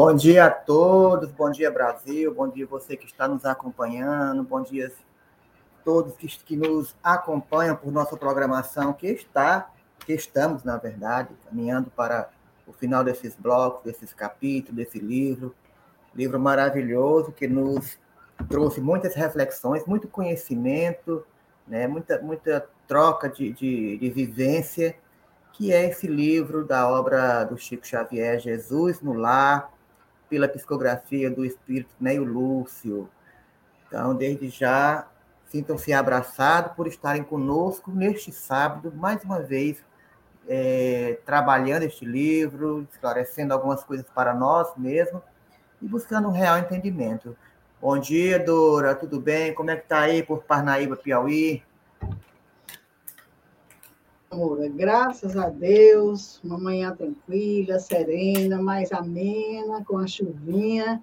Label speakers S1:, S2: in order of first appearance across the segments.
S1: bom dia a todos, bom dia Brasil, bom dia você que está nos acompanhando, bom dia a todos que, que nos acompanham por nossa programação, que está, que estamos, na verdade, caminhando para o final desses blocos, desses capítulos, desse livro, livro maravilhoso que nos trouxe muitas reflexões, muito conhecimento, né, muita, muita troca de, de, de vivência, que é esse livro da obra do Chico Xavier, Jesus no Lar, pela psicografia do Espírito Neio Lúcio. Então, desde já, sintam-se abraçados por estarem conosco neste sábado, mais uma vez, é, trabalhando este livro, esclarecendo algumas coisas para nós mesmos e buscando um real entendimento. Bom dia, Dora, tudo bem? Como é que está aí por Parnaíba, Piauí?
S2: Amor, graças a Deus, uma manhã tranquila, serena, mais amena, com a chuvinha.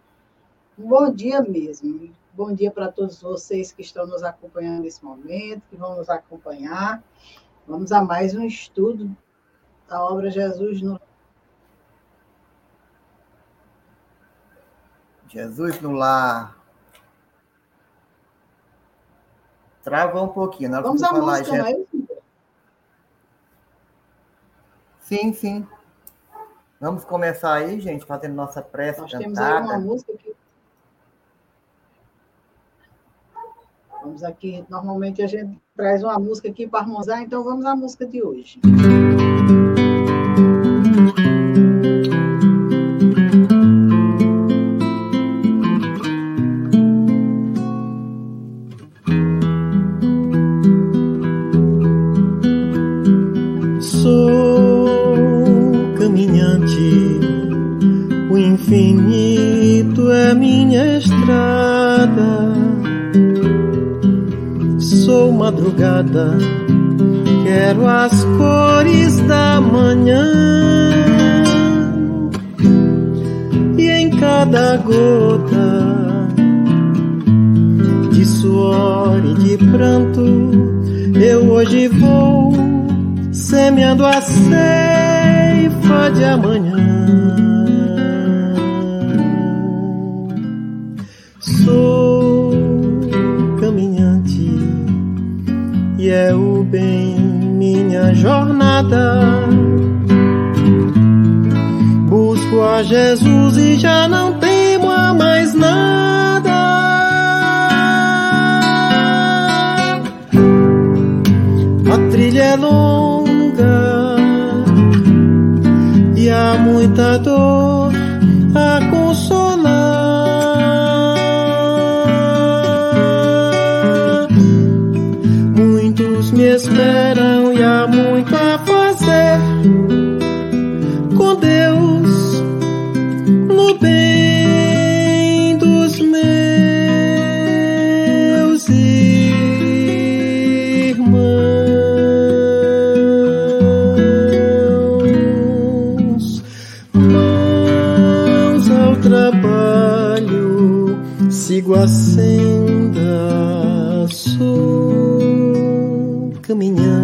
S2: Um bom dia mesmo. Bom dia para todos vocês que estão nos acompanhando nesse momento, que vão nos acompanhar. Vamos a mais um estudo da obra Jesus no
S1: Jesus no lar. Travou um pouquinho.
S2: Na Vamos falar, música, já... é?
S1: Sim, sim. Vamos começar aí, gente, fazendo nossa prece Nós cantada. temos aí uma música que...
S2: Vamos aqui, normalmente a gente traz uma música aqui para harmonizar, então vamos à música de hoje. Música
S3: madrugada, quero as cores da manhã. E em cada gota de suor e de pranto, eu hoje vou semeando a ceifa de amanhã. Jornada. Busco a Jesus e já não temo a mais nada. A trilha é longa e há muita dor bem dos meus irmãos. Mãos ao trabalho, sigo a senda. Sou caminhante.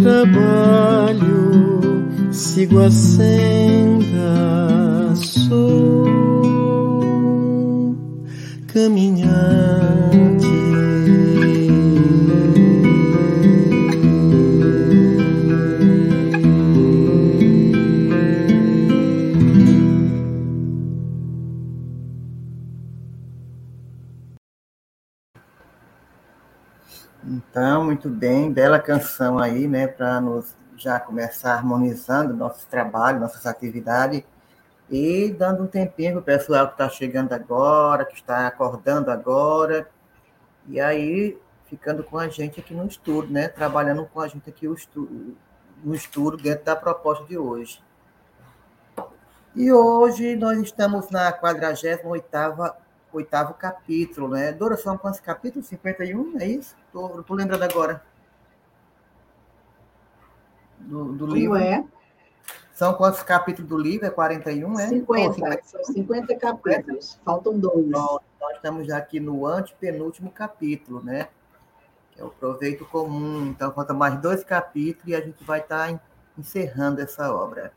S3: trabalho, sigo a senda, sou
S1: caminhar. Muito bem, bela canção aí, né, para nos já começar harmonizando nosso trabalho, nossas atividades e dando um tempinho para o pessoal que está chegando agora, que está acordando agora, e aí ficando com a gente aqui no estudo, né, trabalhando com a gente aqui o estudo, no estudo dentro da proposta de hoje. E hoje nós estamos na 48ª oitavo capítulo, né? Dora, são quantos capítulos? 51, é isso? Tô, tô lembrando agora. Do, do livro.
S2: é?
S1: São quantos capítulos do livro? É 41, é?
S2: 50, 50. são 50 capítulos. Faltam dois. Nós,
S1: nós estamos já aqui no antepenúltimo capítulo, né? Que é o proveito comum. Então, falta mais dois capítulos e a gente vai estar tá encerrando essa obra.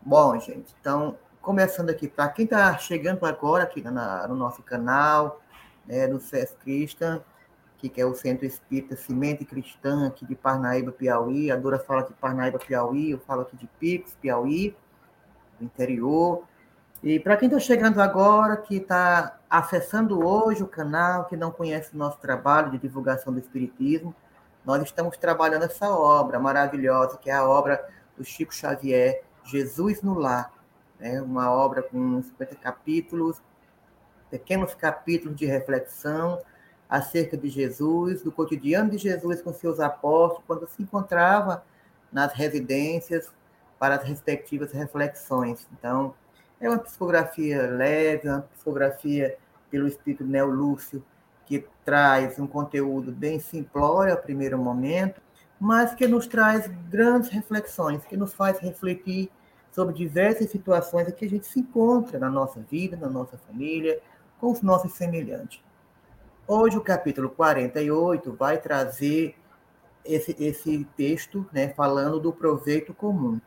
S1: Bom, gente, então começando aqui, para quem está chegando agora aqui na, no nosso canal, né, do SES Cristã, que é o Centro Espírita Cimente Cristã, aqui de Parnaíba, Piauí. A Dora fala de Parnaíba, Piauí, eu falo aqui de Pix, Piauí, do interior. E para quem está chegando agora, que está acessando hoje o canal, que não conhece o nosso trabalho de divulgação do Espiritismo, nós estamos trabalhando essa obra maravilhosa, que é a obra do Chico Xavier, Jesus no Lar né? uma obra com 50 capítulos, pequenos capítulos de reflexão acerca de Jesus, do cotidiano de Jesus com seus apóstolos, quando se encontrava nas residências para as respectivas reflexões. Então, é uma psicografia leve, uma psicografia pelo espírito Neo Lúcio, que traz um conteúdo bem simplório a primeiro momento, mas que nos traz grandes reflexões, que nos faz refletir sobre diversas situações em que a gente se encontra na nossa vida, na nossa família, com os nossos semelhantes. Hoje, o capítulo 48 vai trazer esse, esse texto né, falando do proveito comum.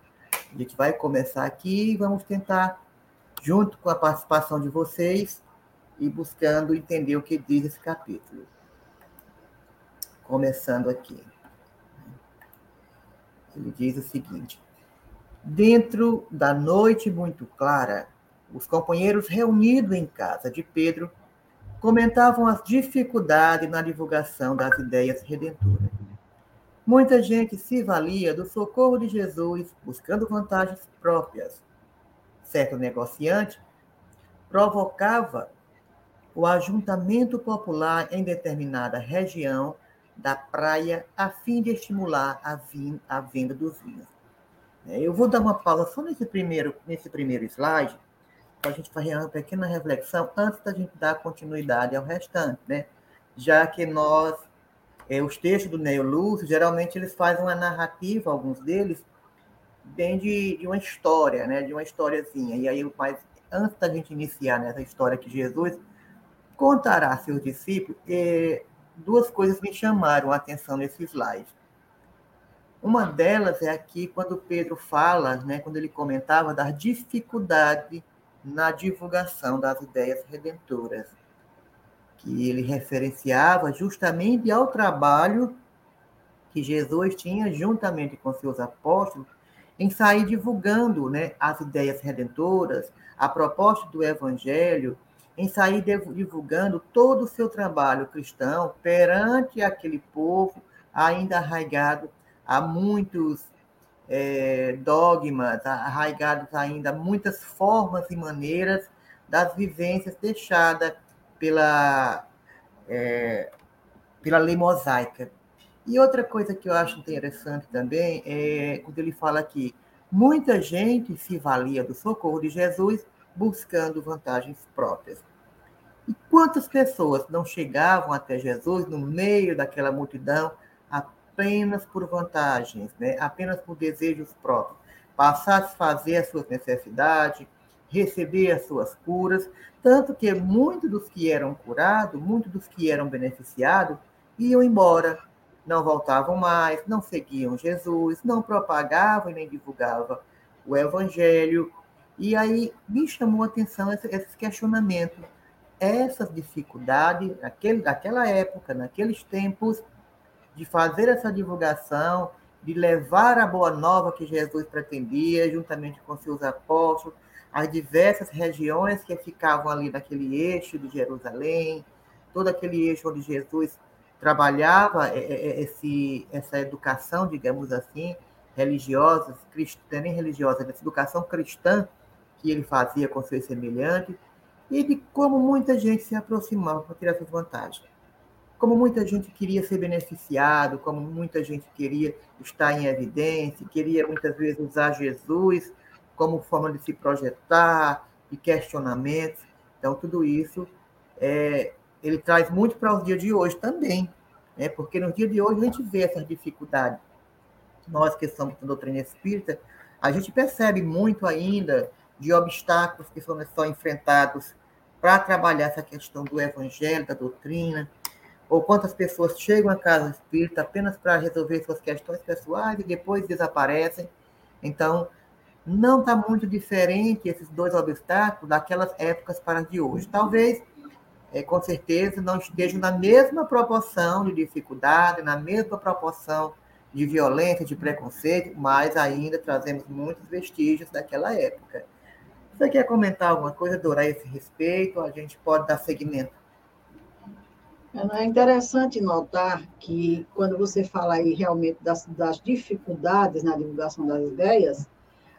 S1: A gente vai começar aqui e vamos tentar, junto com a participação de vocês, e buscando entender o que diz esse capítulo. Começando aqui. Ele diz o seguinte: Dentro da noite muito clara, os companheiros reunidos em casa de Pedro comentavam as dificuldades na divulgação das ideias redentoras. Muita gente se valia do socorro de Jesus buscando vantagens próprias. Certo negociante provocava o ajuntamento popular em determinada região da praia a fim de estimular a, venda dos vinhos. É, eu vou dar uma pausa só nesse primeiro, nesse primeiro slide, para a gente fazer uma pequena reflexão antes da gente dar continuidade ao restante, né? Já que nós, é, os textos do Neo Lúcio, geralmente eles fazem uma narrativa, alguns deles, bem de, de uma história, né? De uma historiazinha. E aí, mas antes da gente iniciar nessa história que Jesus contará a seus discípulos, é, duas coisas me chamaram a atenção nesse slide. Uma delas é aqui quando Pedro fala, né, quando ele comentava da dificuldade na divulgação das ideias redentoras, que ele referenciava justamente ao trabalho que Jesus tinha juntamente com seus apóstolos em sair divulgando né, as ideias redentoras, a proposta do evangelho, em sair divulgando todo o seu trabalho cristão perante aquele povo ainda arraigado há muitos é, dogmas arraigados ainda, muitas formas e maneiras das vivências deixadas pela, é, pela lei mosaica. E outra coisa que eu acho interessante também é quando ele fala que muita gente se valia do socorro de Jesus buscando vantagens próprias. E quantas pessoas não chegavam até Jesus no meio daquela multidão apenas por vantagens, né? apenas por desejos próprios, para satisfazer as suas necessidades, receber as suas curas, tanto que muitos dos que eram curados, muitos dos que eram beneficiados, iam embora, não voltavam mais, não seguiam Jesus, não propagavam e nem divulgavam o Evangelho. E aí me chamou a atenção esses questionamentos, essas dificuldades, naquele, naquela época, naqueles tempos, de fazer essa divulgação, de levar a boa nova que Jesus pretendia, juntamente com seus apóstolos, as diversas regiões que ficavam ali naquele eixo de Jerusalém, todo aquele eixo onde Jesus trabalhava é, é, é, esse, essa educação, digamos assim, religiosa, cristã, nem religiosa, essa educação cristã que ele fazia com seus semelhantes, e de como muita gente se aproximava para tirar essas vantagens. Como muita gente queria ser beneficiado, como muita gente queria estar em evidência, queria muitas vezes usar Jesus como forma de se projetar, de questionamentos. Então, tudo isso é, ele traz muito para os dias de hoje também, né? porque nos dias de hoje a gente vê essas dificuldades. Nós que somos da doutrina espírita, a gente percebe muito ainda de obstáculos que são, são enfrentados para trabalhar essa questão do evangelho, da doutrina, ou quantas pessoas chegam à casa espírita apenas para resolver suas questões pessoais e depois desaparecem. Então, não está muito diferente esses dois obstáculos daquelas épocas para de hoje. Talvez, é, com certeza, não estejam na mesma proporção de dificuldade, na mesma proporção de violência, de preconceito, mas ainda trazemos muitos vestígios daquela época. Você quer comentar alguma coisa, Dora, a esse respeito? A gente pode dar seguimento.
S2: É interessante notar que, quando você fala aí realmente das, das dificuldades na divulgação das ideias,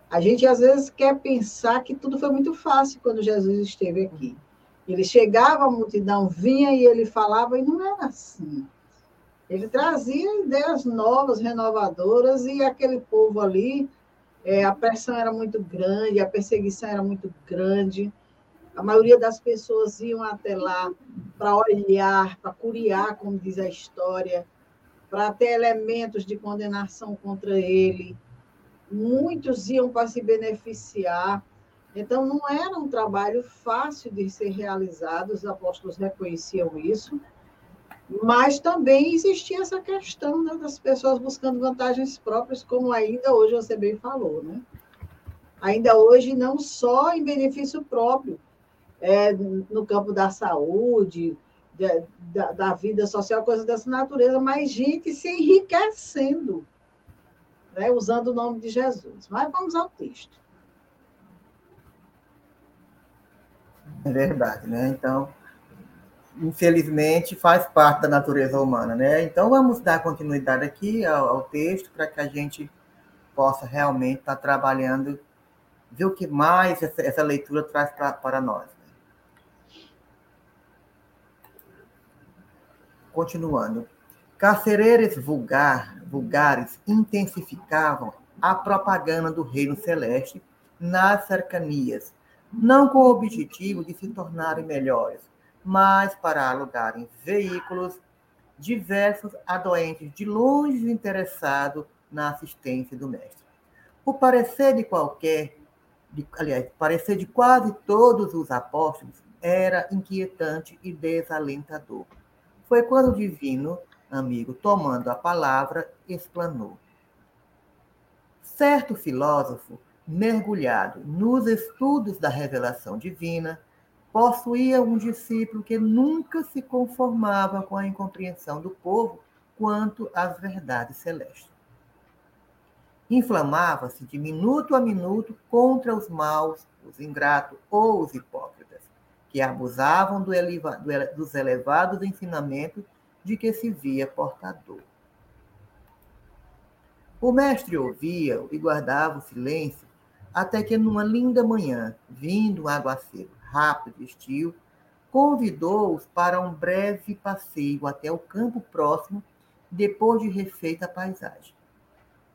S2: a gente às vezes quer pensar que tudo foi muito fácil quando Jesus esteve aqui. Ele chegava, a multidão vinha e ele falava, e não era assim. Ele trazia ideias novas, renovadoras, e aquele povo ali, é, a pressão era muito grande, a perseguição era muito grande. A maioria das pessoas iam até lá para olhar, para curiar, como diz a história, para ter elementos de condenação contra ele muitos iam para se beneficiar. Então, não era um trabalho fácil de ser realizado, os apóstolos reconheciam isso, mas também existia essa questão né, das pessoas buscando vantagens próprias, como ainda hoje você bem falou. Né? Ainda hoje, não só em benefício próprio, é, no campo da saúde, da, da vida social, coisas dessa natureza, mas gente se enriquecendo né, usando o nome de Jesus. Mas vamos ao texto.
S1: É verdade, né? Então, infelizmente, faz parte da natureza humana, né? Então, vamos dar continuidade aqui ao, ao texto para que a gente possa realmente estar tá trabalhando, ver o que mais essa, essa leitura traz pra, para nós. Né? Continuando. Carcereiros vulgar, vulgares intensificavam a propaganda do reino celeste nas cercanias, não com o objetivo de se tornarem melhores, mas para alugarem veículos diversos a doentes de longe interessados na assistência do mestre. O parecer de qualquer, de, aliás, parecer de quase todos os apóstolos era inquietante e desalentador. Foi quando o divino amigo, tomando a palavra, explanou. Certo filósofo, mergulhado nos estudos da revelação divina, possuía um discípulo que nunca se conformava com a incompreensão do povo quanto às verdades celestes. Inflamava-se de minuto a minuto contra os maus, os ingratos ou os hipócritas, que abusavam do eleva, do, dos elevados ensinamentos de que se via portador. O mestre ouvia e guardava o silêncio, até que numa linda manhã, vindo um aguaceiro rápido e estio, convidou-os para um breve passeio até o campo próximo, depois de refeita a paisagem.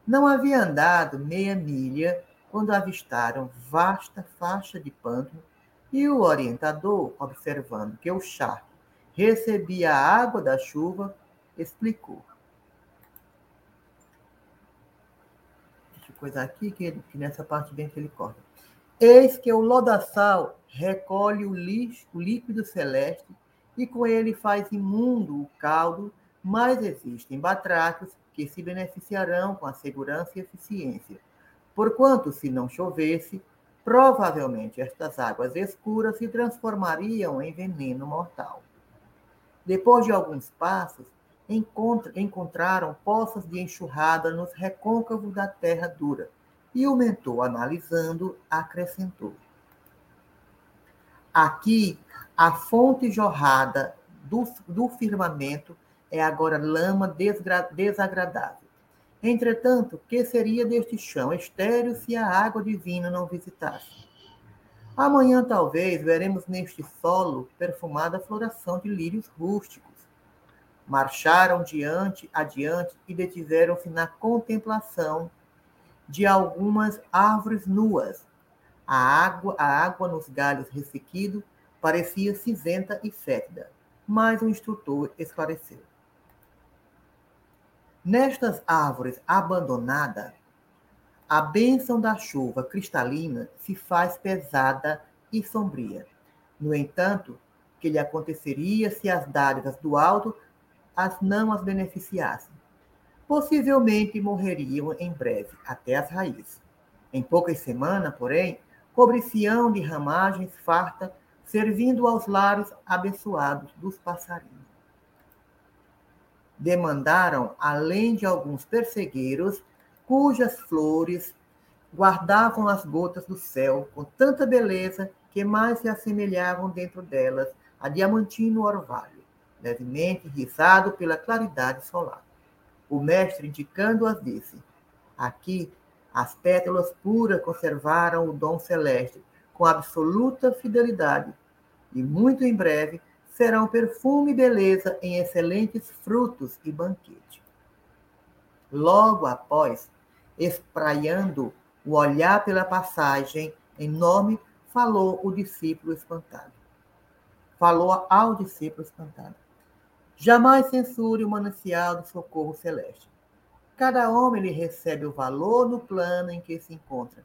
S1: Não havia andado meia milha quando avistaram vasta faixa de pântano e o orientador, observando que o charco recebia a água da chuva, explicou. Deixa eu coisar aqui, que, que nessa parte bem que ele corta. Eis que o lodaçal recolhe o lixo, o líquido celeste, e com ele faz imundo o caldo, mas existem batracos que se beneficiarão com a segurança e eficiência, Porquanto, se não chovesse, provavelmente estas águas escuras se transformariam em veneno mortal. Depois de alguns passos, encontraram poças de enxurrada nos recôncavos da terra dura, e o mentor, analisando, acrescentou: Aqui, a fonte jorrada do, do firmamento é agora lama desagradável. Entretanto, que seria deste chão estéril se a água divina não visitasse? Amanhã, talvez, veremos neste solo perfumada floração de lírios rústicos. Marcharam diante, adiante e detiveram-se na contemplação de algumas árvores nuas. A água, a água nos galhos ressequidos parecia cinzenta e fétida, mas o instrutor esclareceu. Nestas árvores abandonadas, a bênção da chuva cristalina se faz pesada e sombria. No entanto, que lhe aconteceria se as dádivas do alto as não as beneficiassem? Possivelmente morreriam em breve, até as raízes. Em poucas semanas, porém, cobricião de ramagens farta, servindo aos lares abençoados dos passarinhos demandaram, além de alguns persegueiros, cujas flores guardavam as gotas do céu com tanta beleza que mais se assemelhavam dentro delas a diamantino orvalho, levemente risado pela claridade solar. O mestre, indicando-as, disse: Aqui, as pétalas puras conservaram o dom celeste com absoluta fidelidade, e muito em breve serão perfume e beleza em excelentes frutos e banquete. Logo após, espraiando o olhar pela passagem enorme, falou o discípulo espantado. Falou ao discípulo espantado. Jamais censure o manancial do socorro celeste. Cada homem lhe recebe o valor no plano em que se encontra.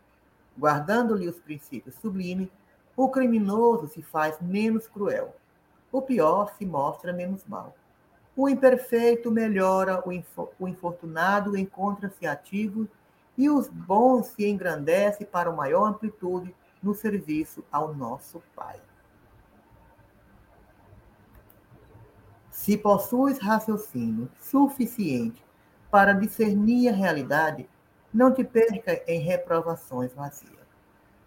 S1: Guardando-lhe os princípios sublimes, o criminoso se faz menos cruel o pior se mostra menos mal. O imperfeito melhora, o infortunado encontra-se ativo e os bons se engrandecem para maior amplitude no serviço ao nosso Pai. Se possuis raciocínio suficiente para discernir a realidade, não te perca em reprovações vazias.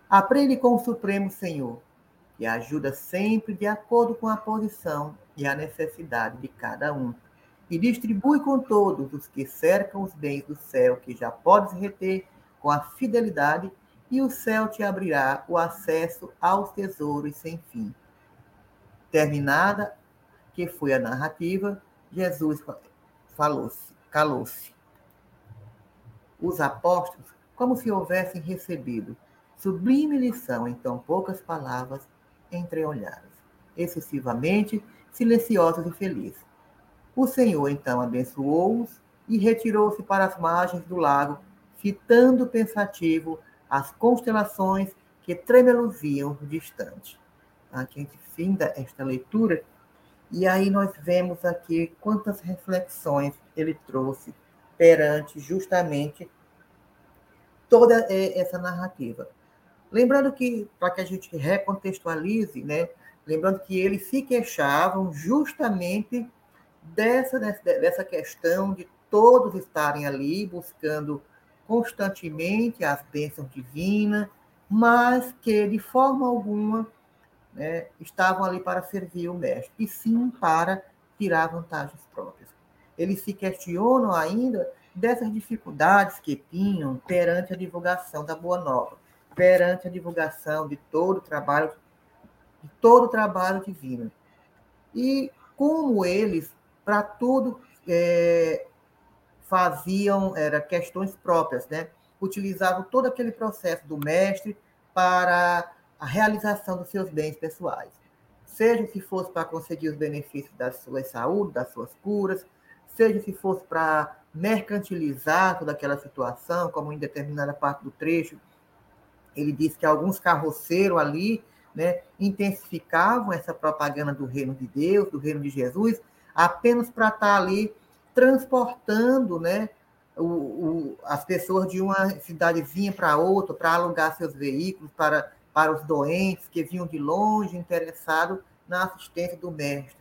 S1: Aprende com o Supremo Senhor e ajuda sempre de acordo com a posição e a necessidade de cada um, e distribui com todos os que cercam os bens do céu que já podes reter com a fidelidade, e o céu te abrirá o acesso aos tesouros sem fim. Terminada, que foi a narrativa, Jesus falou-se, calou-se. Os apóstolos, como se houvessem recebido sublime lição em tão poucas palavras, entreolhados, excessivamente silenciosos e felizes. O Senhor então abençoou-os e retirou-se para as margens do lago, fitando pensativo as constelações que tremeluziam distante. Aqui a gente finda esta leitura e aí nós vemos aqui quantas reflexões ele trouxe perante justamente toda eh, essa narrativa. Lembrando que, para que a gente recontextualize, né? lembrando que eles se queixavam justamente dessa, dessa questão de todos estarem ali buscando constantemente as bênçãos divinas, mas que de forma alguma né, estavam ali para servir o mestre, e sim para tirar vantagens próprias. Eles se questionam ainda dessas dificuldades que tinham perante a divulgação da Boa Nova perante a divulgação de todo o trabalho, de todo o trabalho divino. E como eles, para tudo, é, faziam era questões próprias, né? Utilizavam todo aquele processo do mestre para a realização dos seus bens pessoais. Seja se fosse para conseguir os benefícios da sua saúde, das suas curas, seja se fosse para mercantilizar toda aquela situação, como em determinada parte do trecho ele disse que alguns carroceiros ali né, intensificavam essa propaganda do reino de Deus, do reino de Jesus, apenas para estar tá ali transportando né, o, o, as pessoas de uma cidadezinha para outra para alugar seus veículos para, para os doentes que vinham de longe interessados na assistência do mestre.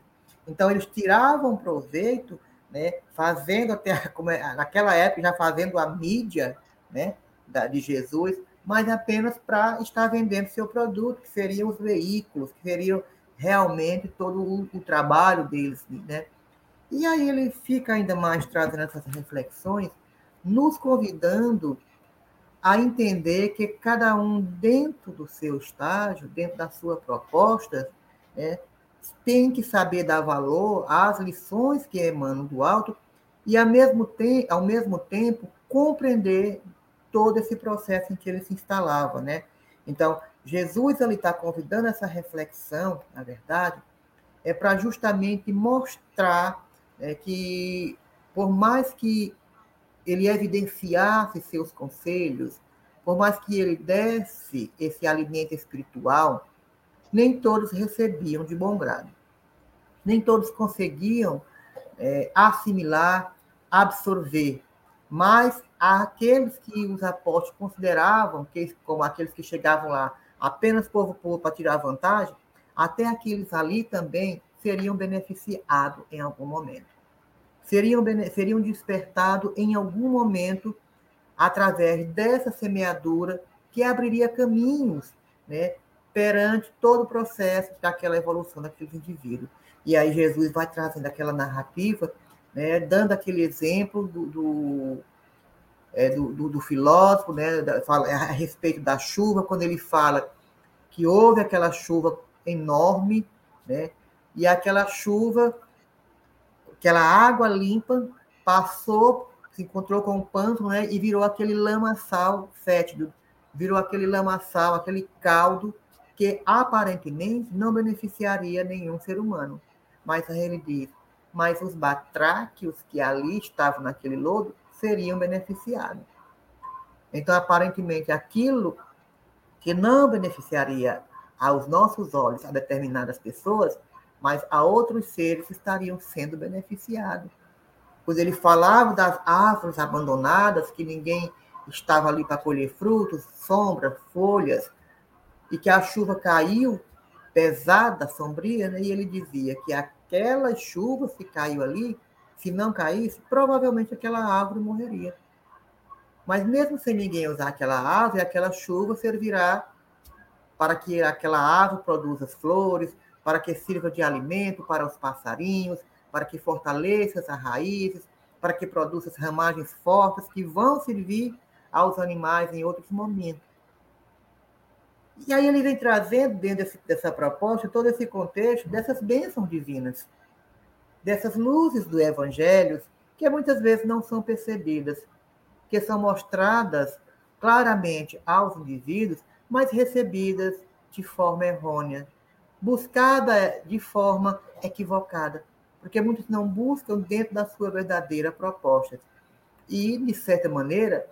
S1: Então, eles tiravam proveito, né, fazendo até, como é, naquela época, já fazendo a mídia né, da, de Jesus, mas apenas para estar vendendo seu produto, que seriam os veículos, que seriam realmente todo o, o trabalho deles. Né? E aí ele fica ainda mais trazendo essas reflexões, nos convidando a entender que cada um, dentro do seu estágio, dentro da sua proposta, né, tem que saber dar valor às lições que emanam do alto e, ao mesmo, te ao mesmo tempo, compreender todo esse processo em que ele se instalava. Né? Então, Jesus está convidando essa reflexão, na verdade, é para justamente mostrar é, que, por mais que ele evidenciasse seus conselhos, por mais que ele desse esse alimento espiritual, nem todos recebiam de bom grado. Nem todos conseguiam é, assimilar, absorver. Mas aqueles que os apóstolos consideravam que, como aqueles que chegavam lá apenas povo povo para tirar vantagem, até aqueles ali também seriam beneficiados em algum momento. Seriam, seriam despertados em algum momento através dessa semeadura que abriria caminhos né, perante todo o processo daquela evolução daqueles indivíduos. E aí Jesus vai trazendo aquela narrativa, né, dando aquele exemplo do, do, é, do, do, do, filósofo, né, da, fala, a respeito da chuva, quando ele fala que houve aquela chuva enorme, né, e aquela chuva, aquela água limpa, passou, se encontrou com o pântano né, e virou aquele lamaçal fétido, virou aquele lamaçal, aquele caldo que aparentemente não beneficiaria nenhum ser humano. Mas ele diz, mas os batráquios que ali estavam naquele lodo seriam beneficiados. Então, aparentemente, aquilo que não beneficiaria aos nossos olhos a determinadas pessoas, mas a outros seres estariam sendo beneficiados. Pois ele falava das árvores abandonadas, que ninguém estava ali para colher frutos, sombra, folhas, e que a chuva caiu pesada, sombria, né? e ele dizia que aquela chuva que caiu ali, se não caísse, provavelmente aquela árvore morreria. Mas mesmo sem ninguém usar aquela árvore, aquela chuva servirá para que aquela árvore produza flores, para que sirva de alimento para os passarinhos, para que fortaleça as raízes, para que produza as ramagens fortes que vão servir aos animais em outros momentos. E aí ele vem trazendo, dentro desse, dessa proposta, todo esse contexto dessas bênçãos divinas, dessas luzes do Evangelho, que muitas vezes não são percebidas, que são mostradas claramente aos indivíduos, mas recebidas de forma errônea, buscada de forma equivocada, porque muitos não buscam dentro da sua verdadeira proposta. E, de certa maneira,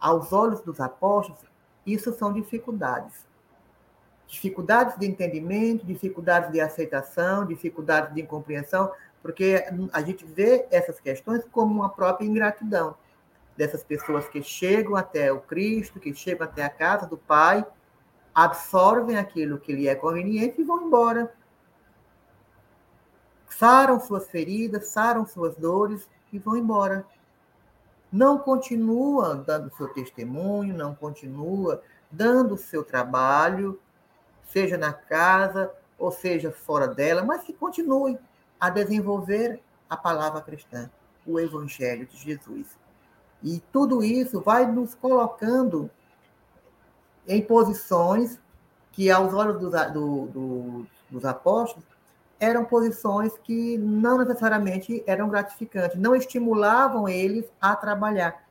S1: aos olhos dos apóstolos, isso são dificuldades dificuldades de entendimento, dificuldades de aceitação, dificuldades de incompreensão, porque a gente vê essas questões como uma própria ingratidão dessas pessoas que chegam até o Cristo, que chegam até a casa do Pai, absorvem aquilo que lhe é conveniente e vão embora. Saram suas feridas, saram suas dores e vão embora. Não continua dando seu testemunho, não continua dando o seu trabalho, seja na casa ou seja fora dela, mas que continue a desenvolver a palavra cristã, o Evangelho de Jesus. E tudo isso vai nos colocando em posições que, aos olhos dos, do, do, dos apóstolos, eram posições que não necessariamente eram gratificantes, não estimulavam eles a trabalhar,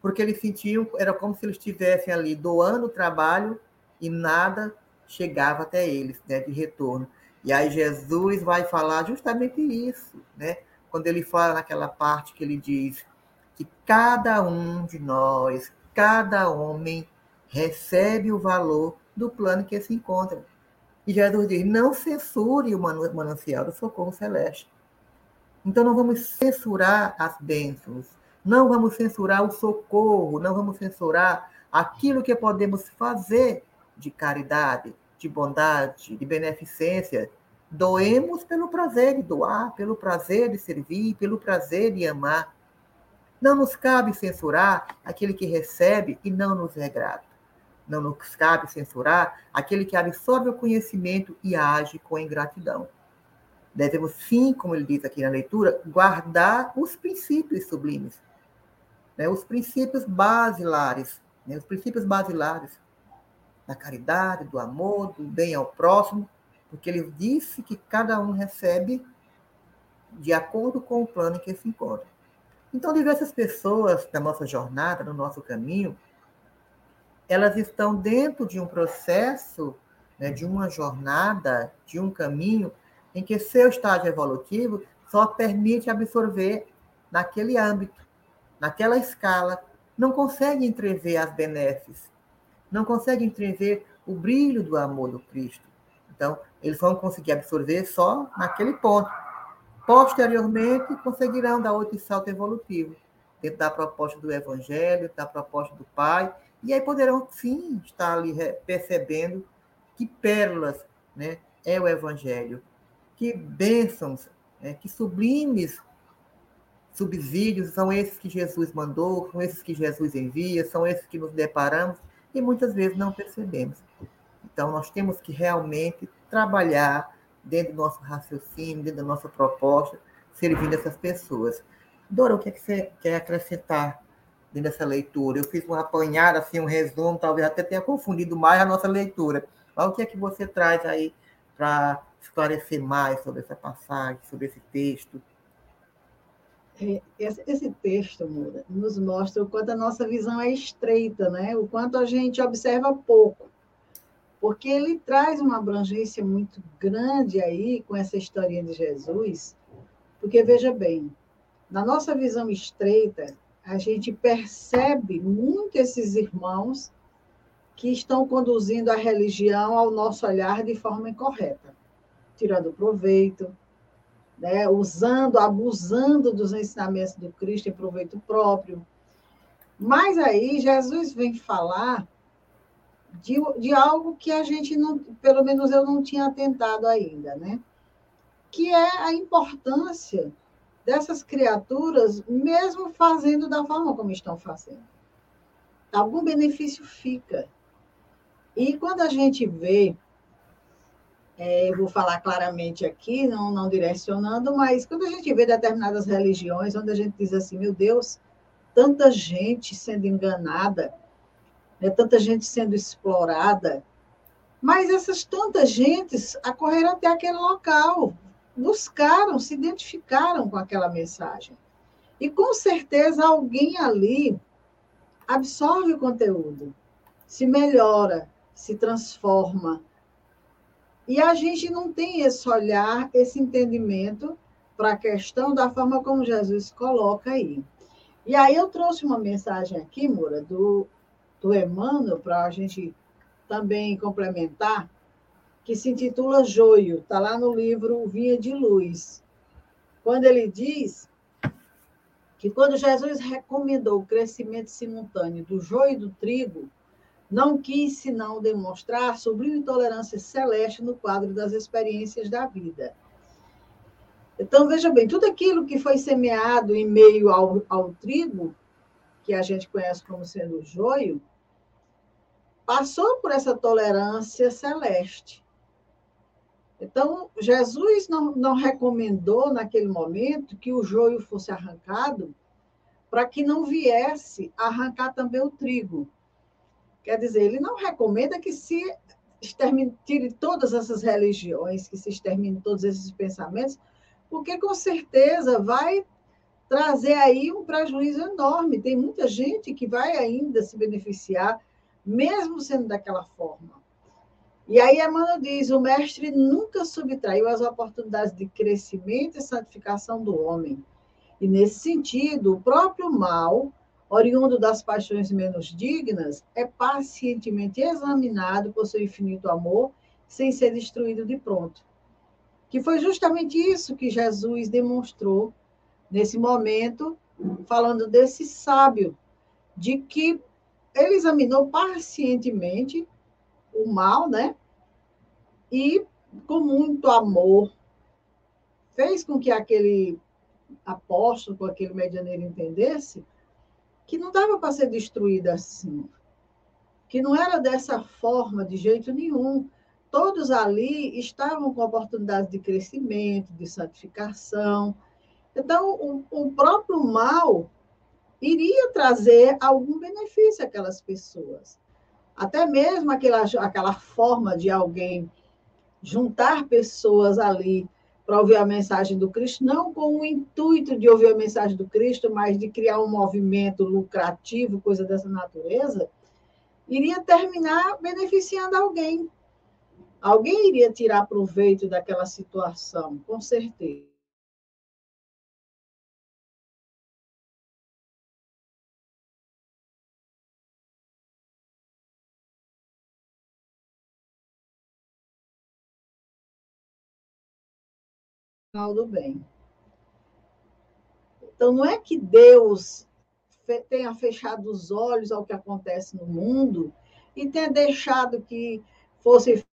S1: porque eles sentiam, era como se eles estivessem ali doando o trabalho e nada chegava até eles, né, de retorno. E aí Jesus vai falar justamente isso, né? Quando ele fala naquela parte que ele diz que cada um de nós, cada homem recebe o valor do plano que se encontra. E Jesus diz: não censure o manancial do socorro celeste. Então, não vamos censurar as bênçãos, Não vamos censurar o socorro, não vamos censurar aquilo que podemos fazer de caridade, de bondade, de beneficência. Doemos pelo prazer de doar, pelo prazer de servir, pelo prazer de amar. Não nos cabe censurar aquele que recebe e não nos é grato. Não nos cabe censurar aquele que absorve o conhecimento e age com ingratidão. Devemos, sim, como ele diz aqui na leitura, guardar os princípios sublimes, né? os princípios basilares, né? os princípios basilares da caridade, do amor, do bem ao próximo, porque ele disse que cada um recebe de acordo com o plano em que se encontra. Então, diversas pessoas na nossa jornada, no nosso caminho, elas estão dentro de um processo, né, de uma jornada, de um caminho em que seu estágio evolutivo só permite absorver naquele âmbito, naquela escala, não consegue entrever as benesses, não consegue entrever o brilho do amor do Cristo. Então, eles vão conseguir absorver só naquele ponto. Posteriormente, conseguirão dar outro salto evolutivo, dentro da proposta do Evangelho, da proposta do Pai, e aí poderão, sim, estar ali percebendo que pérolas né, é o Evangelho, que bênçãos, né, que sublimes subsídios são esses que Jesus mandou, são esses que Jesus envia, são esses que nos deparamos e muitas vezes não percebemos. Então, nós temos que realmente trabalhar dentro do nosso raciocínio, dentro da nossa proposta, servindo essas pessoas. Dora, o que, é que você quer acrescentar dentro dessa leitura? Eu fiz um apanhado, assim, um resumo, talvez até tenha confundido mais a nossa leitura. Mas o que é que você traz aí para esclarecer mais sobre essa passagem, sobre esse texto?
S2: É, esse texto, Moura, nos mostra o quanto a nossa visão é estreita, né? o quanto a gente observa pouco porque ele traz uma abrangência muito grande aí com essa historinha de Jesus, porque veja bem, na nossa visão estreita, a gente percebe muito esses irmãos que estão conduzindo a religião ao nosso olhar de forma incorreta, tirando proveito, né, usando, abusando dos ensinamentos do Cristo em proveito próprio. Mas aí Jesus vem falar de, de algo que a gente não, pelo menos eu não tinha atentado ainda, né? Que é a importância dessas criaturas, mesmo fazendo da forma como estão fazendo. Algum benefício fica. E quando a gente vê, é, eu vou falar claramente aqui, não, não direcionando, mas quando a gente vê determinadas religiões, onde a gente diz assim, meu Deus, tanta gente sendo enganada, né, tanta gente sendo explorada, mas essas tantas gentes acorreram até aquele local, buscaram, se identificaram com aquela mensagem. E com certeza alguém ali absorve o conteúdo, se melhora, se transforma. E a gente não tem esse olhar, esse entendimento para a questão da forma como Jesus coloca aí. E aí eu trouxe uma mensagem aqui, Moura, do do Emmanuel, para a gente também complementar, que se intitula Joio, está lá no livro Vinha de Luz. Quando ele diz que quando Jesus recomendou o crescimento simultâneo do joio e do trigo, não quis senão demonstrar sublime tolerância celeste no quadro das experiências da vida. Então, veja bem, tudo aquilo que foi semeado em meio ao, ao trigo, que a gente conhece como sendo o joio, passou por essa tolerância celeste. Então, Jesus não, não recomendou naquele momento que o joio fosse arrancado para que não viesse arrancar também o trigo. Quer dizer, ele não recomenda que se tire todas essas religiões, que se extermine todos esses pensamentos, porque com certeza vai trazer aí um prejuízo enorme. Tem muita gente que vai ainda se beneficiar mesmo sendo daquela forma. E aí Emmanuel diz: o mestre nunca subtraiu as oportunidades de crescimento e santificação do homem. E nesse sentido, o próprio mal, oriundo das paixões menos dignas, é pacientemente examinado por seu infinito amor, sem ser destruído de pronto. Que foi justamente isso que Jesus demonstrou nesse momento falando desse sábio, de que ele examinou pacientemente o mal, né? E com muito amor fez com que aquele apóstolo, com aquele medianeiro entendesse que não dava para ser destruída assim, que não era dessa forma de jeito nenhum. Todos ali estavam com oportunidade de crescimento, de santificação. Então, o, o próprio mal iria trazer algum benefício àquelas pessoas. Até mesmo aquela, aquela forma de alguém juntar pessoas ali para ouvir a mensagem do Cristo, não com o intuito de ouvir a mensagem do Cristo, mas de criar um movimento lucrativo, coisa dessa natureza, iria terminar beneficiando alguém. Alguém iria tirar proveito daquela situação, com certeza. Do bem. Então, não é que Deus tenha fechado os olhos ao que acontece no mundo e tenha deixado que fosse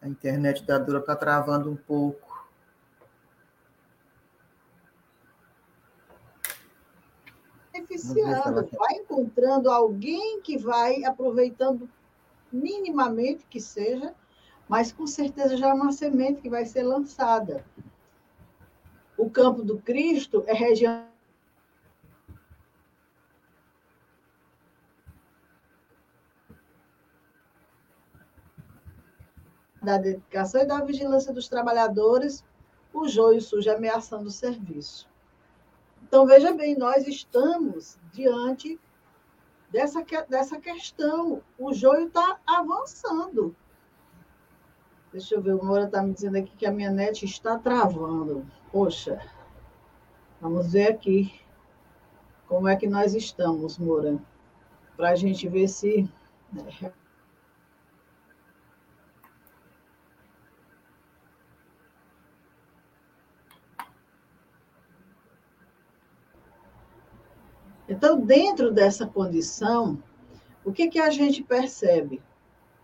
S1: A internet da Dura está travando um pouco.
S2: Beneficiando, vai encontrando alguém que vai aproveitando minimamente que seja, mas com certeza já é uma semente que vai ser lançada. O campo do Cristo é região da dedicação e da vigilância dos trabalhadores, o joio sujo ameaçando o serviço. Então, veja bem, nós estamos diante dessa, dessa questão. O joio está avançando. Deixa eu ver, o Moura está me dizendo aqui que a minha net está travando. Poxa, vamos ver aqui como é que nós estamos, Moura, para a gente ver se Então, dentro dessa condição, o que, que a gente percebe?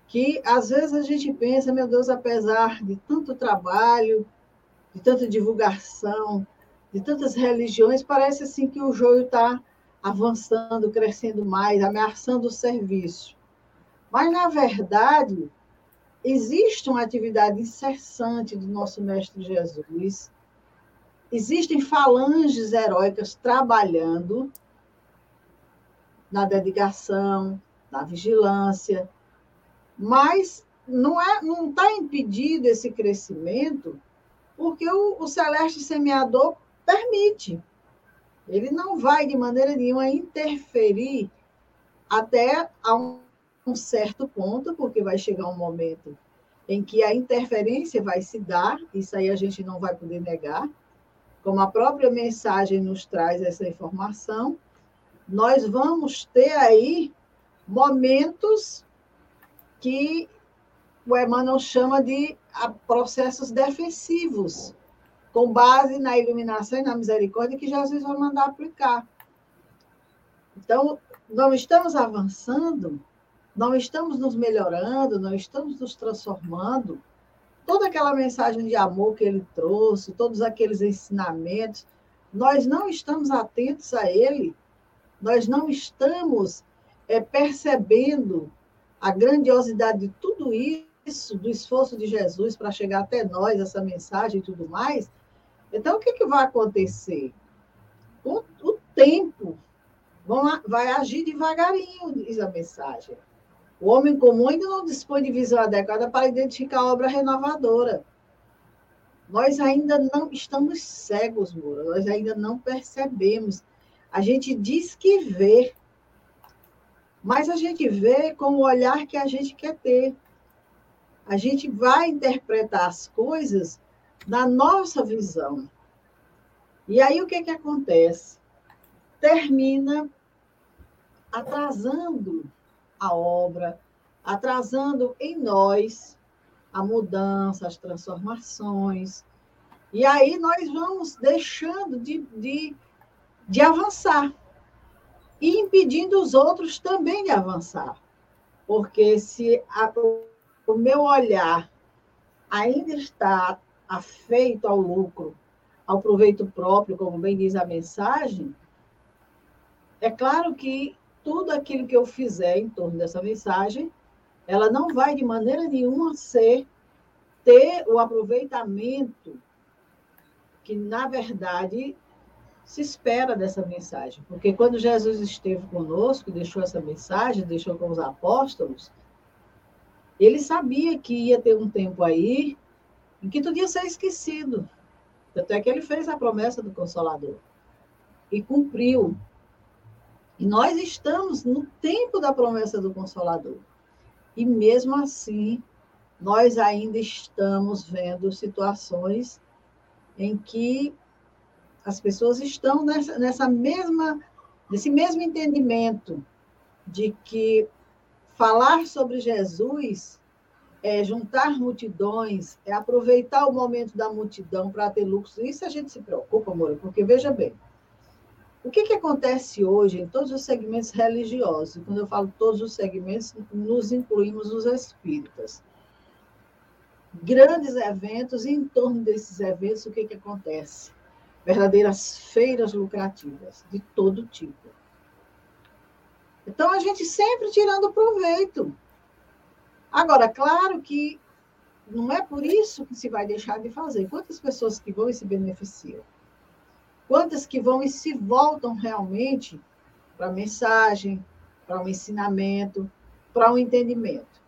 S2: Que às vezes a gente pensa, meu Deus, apesar de tanto trabalho, de tanta divulgação, de tantas religiões, parece assim que o joio está avançando, crescendo mais, ameaçando o serviço. Mas, na verdade, existe uma atividade incessante do nosso Mestre Jesus, existem falanges heróicas trabalhando na dedicação, na vigilância, mas não é, não está impedido esse crescimento porque o, o celeste semeador permite. Ele não vai de maneira nenhuma interferir até a um, um certo ponto, porque vai chegar um momento em que a interferência vai se dar, isso aí a gente não vai poder negar, como a própria mensagem nos traz essa informação, nós vamos ter aí momentos que o Emmanuel chama de processos defensivos, com base na iluminação e na misericórdia que Jesus vai mandar aplicar. Então, não estamos avançando, não estamos nos melhorando, não estamos nos transformando. Toda aquela mensagem de amor que ele trouxe, todos aqueles ensinamentos, nós não estamos atentos a ele nós não estamos é, percebendo a grandiosidade de tudo isso, do esforço de Jesus para chegar até nós, essa mensagem e tudo mais, então o que, que vai acontecer? O, o tempo vai agir devagarinho, diz a mensagem. O homem comum ainda não dispõe de visão adequada para identificar a obra renovadora. Nós ainda não estamos cegos, Moura, nós ainda não percebemos a gente diz que vê, mas a gente vê com o olhar que a gente quer ter. A gente vai interpretar as coisas na nossa visão. E aí o que, que acontece? Termina atrasando a obra, atrasando em nós a mudança, as transformações. E aí nós vamos deixando de, de, de avançar e impedindo os outros também de avançar. Porque se a, o meu olhar ainda está afeito ao lucro, ao proveito próprio, como bem diz a mensagem, é claro que tudo aquilo que eu fizer em torno dessa mensagem, ela não vai de maneira nenhuma ser ter o aproveitamento que, na verdade, se espera dessa mensagem. Porque quando Jesus esteve conosco, deixou essa mensagem, deixou com os apóstolos, ele sabia que ia ter um tempo aí em que tudo ia ser esquecido. Tanto é que ele fez a promessa do Consolador e cumpriu. E nós estamos no tempo da promessa do Consolador. E mesmo assim, nós ainda estamos vendo situações em que as pessoas estão nessa, nessa mesma, nesse mesmo entendimento de que falar sobre Jesus é juntar multidões, é aproveitar o momento da multidão para ter lucros. Isso a gente se preocupa, amor, porque veja bem, o que, que acontece hoje em todos os segmentos religiosos? Quando eu falo todos os segmentos, nos incluímos os espíritas. Grandes eventos, e em torno desses eventos, o que, que acontece? Verdadeiras feiras lucrativas, de todo tipo. Então, a gente sempre tirando proveito. Agora, claro que não é por isso que se vai deixar de fazer. Quantas pessoas que vão e se beneficiam? Quantas que vão e se voltam realmente para a mensagem, para o um ensinamento, para o um entendimento?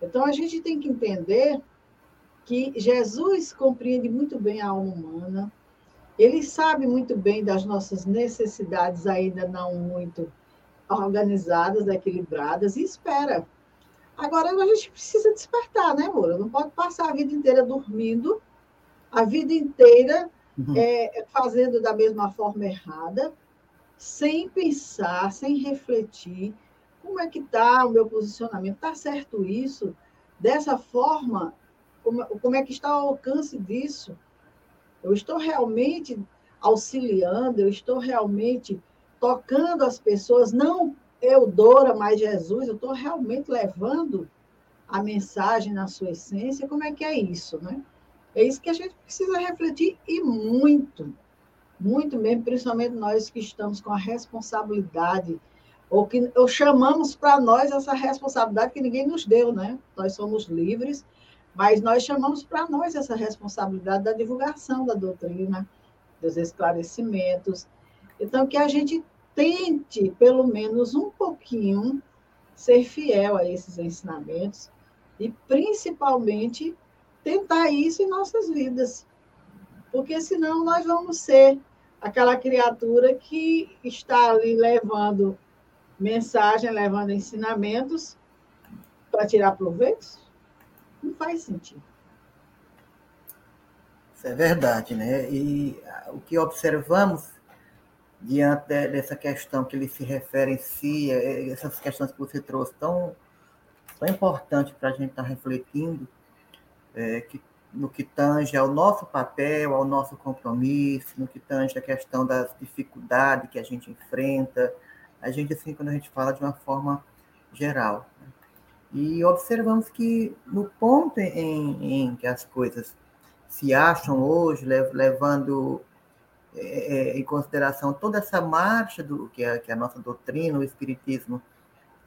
S2: Então, a gente tem que entender que Jesus compreende muito bem a alma humana, ele sabe muito bem das nossas necessidades ainda não muito organizadas, equilibradas, e espera Agora a gente precisa despertar, né, amor? Não pode passar a vida inteira dormindo, a vida inteira uhum. é, fazendo da mesma forma errada, sem pensar, sem refletir. Como é que está o meu posicionamento? Está certo isso? Dessa forma, como, como é que está o alcance disso? Eu estou realmente auxiliando, eu estou realmente tocando as pessoas, não Eudora mais Jesus, eu estou realmente levando a mensagem na sua essência, como é que é isso, né? É isso que a gente precisa refletir e muito, muito mesmo, principalmente nós que estamos com a responsabilidade, ou que ou chamamos para nós essa responsabilidade que ninguém nos deu, né? Nós somos livres, mas nós chamamos para nós essa responsabilidade da divulgação da doutrina, dos esclarecimentos. Então, que a gente tente, pelo menos um pouquinho, ser fiel a esses ensinamentos e, principalmente, tentar isso em nossas vidas. Porque senão nós vamos ser aquela criatura que está ali levando mensagem, levando ensinamentos para tirar proveitos. Não faz sentido.
S1: Isso é verdade, né? E o que observamos diante dessa questão que ele se referencia, é, essas questões que você trouxe tão, tão importante para a gente estar tá refletindo, é, que, no que tange ao nosso papel, ao nosso compromisso, no que tange a questão das dificuldades que a gente enfrenta, a gente, assim, quando a gente fala de uma forma geral. Né? E observamos que no ponto em, em que as coisas se acham hoje, levando é, é, em consideração toda essa marcha do que a, que a nossa doutrina, o Espiritismo,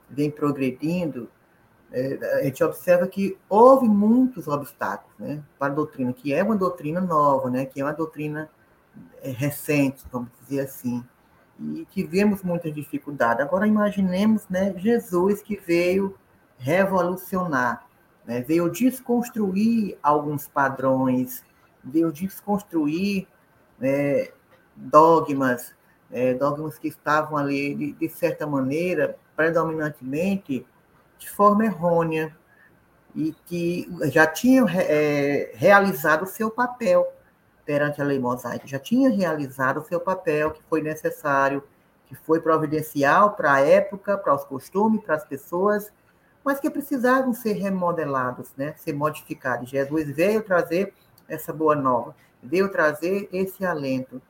S1: vem progredindo, é, a gente observa que houve muitos obstáculos né, para a doutrina, que é uma doutrina nova, né, que é uma doutrina é, recente, vamos dizer assim, e tivemos muitas dificuldades. Agora imaginemos né, Jesus que veio revolucionar, né, veio desconstruir alguns padrões, veio desconstruir é, dogmas, é, dogmas que estavam ali, de, de, certa maneira, predominantemente de forma errônea, e que já tinham é, realizado o seu papel perante a lei mosaica, já tinha realizado o seu papel que foi necessário, que foi providencial para a época, para os costumes, para as pessoas, mas que precisavam ser remodelados, né? ser modificados. Jesus veio trazer essa boa nova, veio trazer esse alento.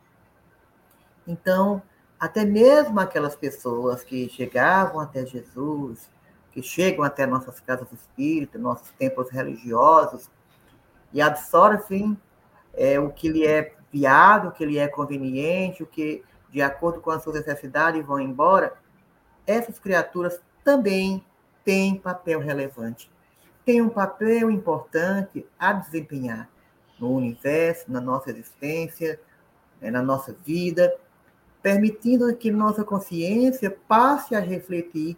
S1: Então, até mesmo aquelas pessoas que chegavam até Jesus, que chegam até nossas casas espíritas, nossos templos religiosos, e absorvem é, o que lhe é viável, o que lhe é conveniente, o que, de acordo com as suas necessidades, vão embora, essas criaturas também têm papel relevante. Têm um papel importante a desempenhar no universo, na nossa existência, né, na nossa vida, permitindo que nossa consciência passe a refletir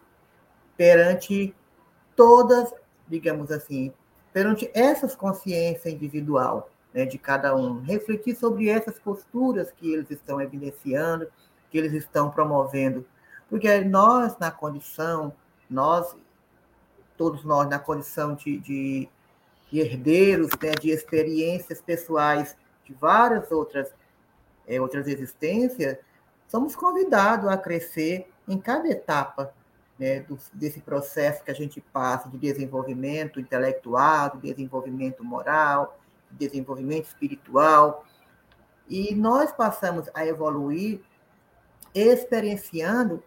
S1: perante todas, digamos assim, perante essas consciências individual né, de cada um, refletir sobre essas posturas que eles estão evidenciando, que eles estão promovendo, porque nós na condição, nós, todos nós na condição de, de, de herdeiros, né, de experiências pessoais de várias outras é, outras existências, somos convidados a crescer em cada etapa né, do, desse processo que a gente passa de desenvolvimento intelectual, de desenvolvimento moral, de desenvolvimento espiritual. E nós passamos a evoluir experienciando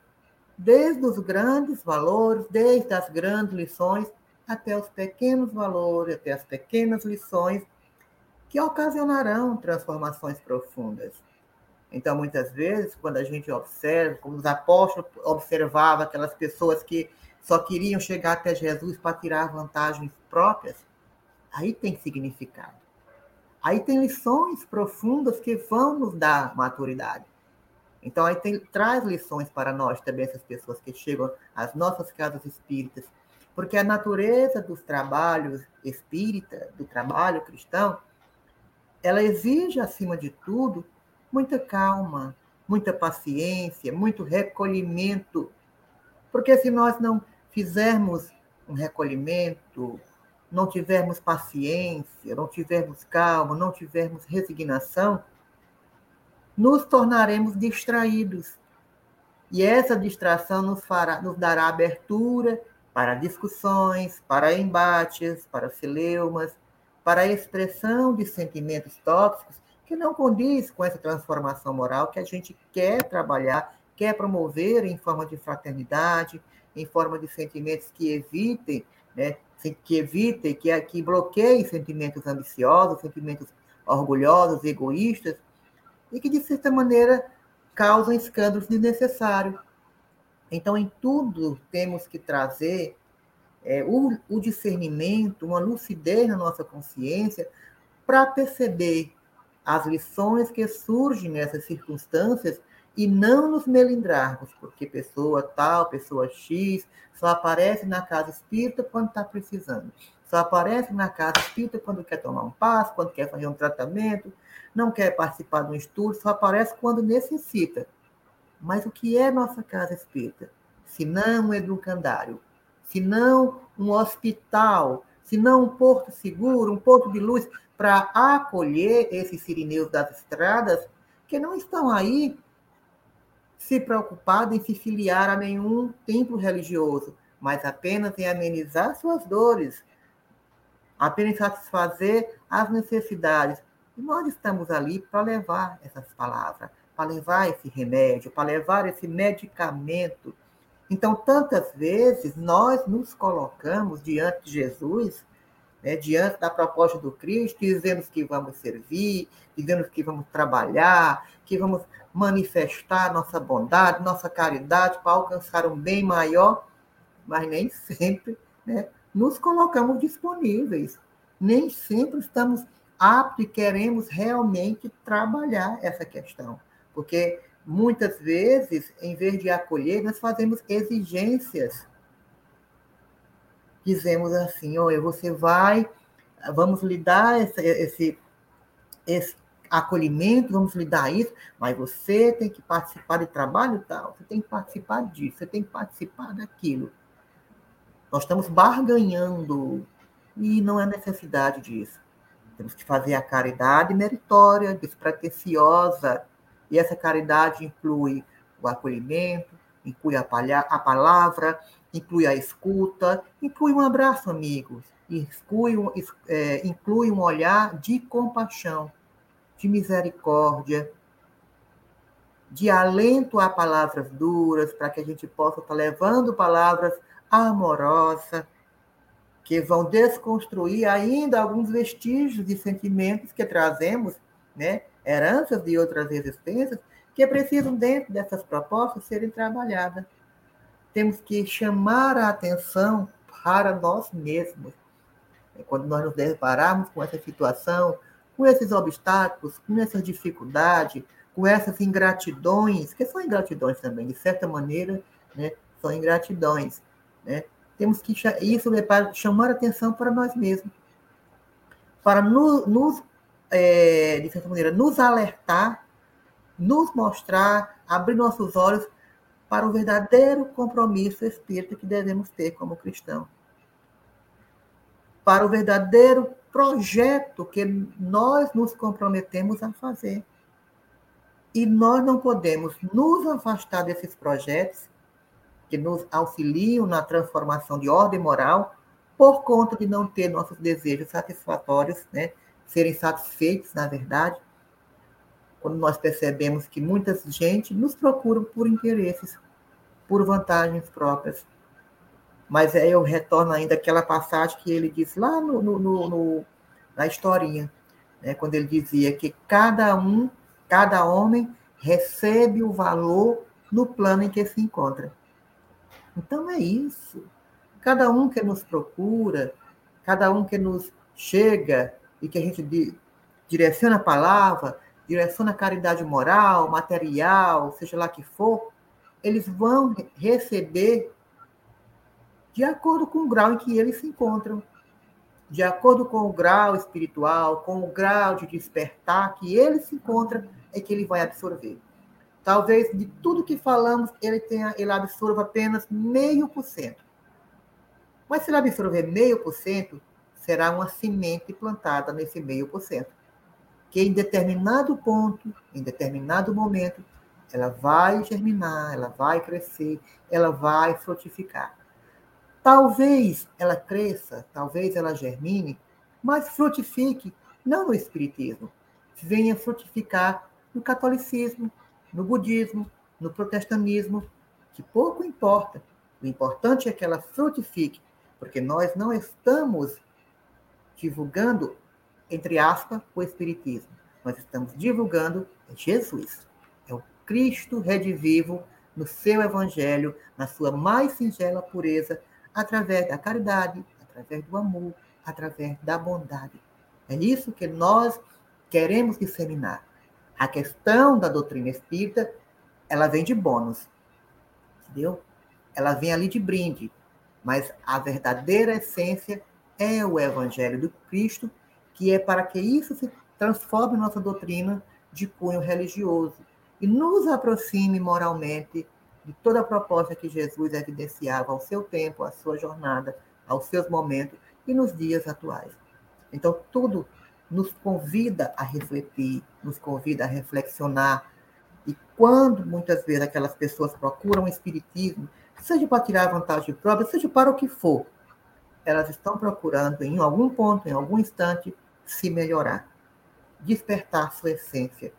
S1: desde os grandes valores, desde as grandes lições, até os pequenos valores, até as pequenas lições que ocasionarão transformações profundas. Então, muitas vezes, quando a gente observa, como os apóstolos observavam aquelas pessoas que só queriam chegar até Jesus para tirar vantagens próprias, aí tem significado. Aí tem lições profundas que vão nos dar maturidade. Então, aí tem, traz lições para nós também, essas pessoas que chegam às nossas casas espíritas, porque a natureza dos trabalhos espírita, do trabalho cristão, ela exige, acima de tudo, muita calma, muita paciência, muito recolhimento. Porque se nós não fizermos um recolhimento, não tivermos paciência, não tivermos calma, não tivermos resignação, nos tornaremos distraídos. E essa distração nos, fará, nos dará abertura para discussões, para embates, para celeumas, para a expressão de sentimentos tóxicos que não condiz com essa transformação moral que a gente quer trabalhar, quer promover em forma de fraternidade, em forma de sentimentos que evitem, né, que evitem, que, que bloqueiem sentimentos ambiciosos, sentimentos orgulhosos, egoístas, e que, de certa maneira, causam escândalos desnecessários. Então, em tudo, temos que trazer é, o, o discernimento, uma lucidez na nossa consciência, para perceber as lições que surgem nessas circunstâncias e não nos melindrarmos, porque pessoa tal, pessoa X, só aparece na casa espírita quando está precisando. Só aparece na casa espírita quando quer tomar um passo, quando quer fazer um tratamento, não quer participar de um estudo, só aparece quando necessita. Mas o que é nossa casa espírita? Se não um educandário, se não um hospital, se não um porto seguro, um porto de luz para acolher esses sirineus das estradas que não estão aí se preocupados em se filiar a nenhum templo religioso, mas apenas em amenizar suas dores, apenas satisfazer as necessidades. E nós estamos ali para levar essas palavras, para levar esse remédio, para levar esse medicamento. Então, tantas vezes nós nos colocamos diante de Jesus né, diante da proposta do Cristo, dizendo que vamos servir, dizendo que vamos trabalhar, que vamos manifestar nossa bondade, nossa caridade para alcançar um bem maior, mas nem sempre né, nos colocamos disponíveis, nem sempre estamos aptos e queremos realmente trabalhar essa questão, porque muitas vezes, em vez de acolher, nós fazemos exigências dizemos assim, olha, você vai, vamos lhe dar esse, esse, esse acolhimento, vamos lhe dar isso, mas você tem que participar de trabalho tal, você tem que participar disso, você tem que participar daquilo. Nós estamos barganhando e não é necessidade disso. Temos que fazer a caridade meritória, despretensiosa, e essa caridade inclui o acolhimento, inclui a, palha, a palavra, inclui a escuta, inclui um abraço, amigos, inclui um, é, inclui um olhar de compaixão, de misericórdia, de alento a palavras duras, para que a gente possa estar levando palavras amorosas, que vão desconstruir ainda alguns vestígios de sentimentos que trazemos, né? heranças de outras existências, que precisam, dentro dessas propostas, serem trabalhadas. Temos que chamar a atenção para nós mesmos. Quando nós nos depararmos com essa situação, com esses obstáculos, com essas dificuldades, com essas ingratidões, que são ingratidões também, de certa maneira, né, são ingratidões. Né? Temos que isso é para chamar atenção para nós mesmos, para nos, nos é, de certa maneira, nos alertar, nos mostrar, abrir nossos olhos para o verdadeiro compromisso espírita que devemos ter como cristão. Para o verdadeiro projeto que nós nos comprometemos a fazer. E nós não podemos nos afastar desses projetos que nos auxiliam na transformação de ordem moral por conta de não ter nossos desejos satisfatórios, né, serem satisfeitos, na verdade, quando nós percebemos que muita gente nos procura por interesses, por vantagens próprias. Mas aí eu retorno ainda àquela passagem que ele diz lá no, no, no, na historinha, né, quando ele dizia que cada um, cada homem recebe o valor no plano em que se encontra. Então é isso. Cada um que nos procura, cada um que nos chega e que a gente direciona a palavra, direciona a caridade moral, material, seja lá que for, eles vão receber de acordo com o grau em que eles se encontram, de acordo com o grau espiritual, com o grau de despertar que ele se encontra, é que ele vai absorver. Talvez de tudo que falamos, ele tenha, ele absorva apenas meio por cento. Mas se ele absorver meio por cento, será uma semente plantada nesse meio por cento, que em determinado ponto, em determinado momento, ela vai germinar, ela vai crescer, ela vai frutificar. Talvez ela cresça, talvez ela germine, mas frutifique não no espiritismo, venha frutificar no catolicismo, no budismo, no protestantismo, que pouco importa. O importante é que ela frutifique, porque nós não estamos divulgando, entre aspas, o Espiritismo. Nós estamos divulgando Jesus. É o Cristo redivivo no seu Evangelho, na sua mais singela pureza, através da caridade, através do amor, através da bondade. É isso que nós queremos disseminar. A questão da doutrina espírita, ela vem de bônus, entendeu? Ela vem ali de brinde, mas a verdadeira essência é o Evangelho do Cristo, que é para que isso se transforme em nossa doutrina de cunho religioso e nos aproxime moralmente de toda a proposta que Jesus evidenciava ao seu tempo, à sua jornada, aos seus momentos e nos dias atuais. Então, tudo nos convida a refletir, nos convida a reflexionar. E quando muitas vezes aquelas pessoas procuram o espiritismo, seja para tirar vantagem própria, seja para o que for, elas estão procurando, em algum ponto, em algum instante, se melhorar, despertar sua essência.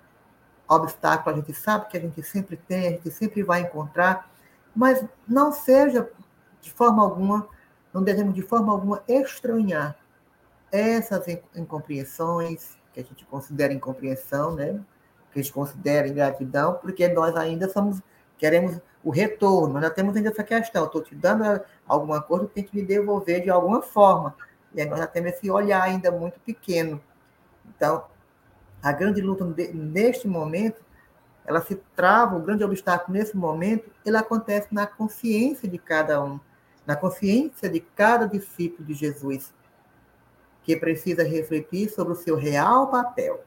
S1: Obstáculo a gente sabe que a gente sempre tem, a gente sempre vai encontrar, mas não seja de forma alguma, não devemos de forma alguma estranhar essas incompreensões, que a gente considera incompreensão, né? que a gente considera ingratidão, porque nós ainda somos, queremos o retorno. Nós temos ainda essa questão. Estou te dando alguma coisa, tem que me devolver de alguma forma. E aí nós já temos esse olhar ainda muito pequeno. Então, a grande luta neste momento, ela se trava, o grande obstáculo nesse momento, ele acontece na consciência de cada um, na consciência de cada discípulo de Jesus, que precisa refletir sobre o seu real papel.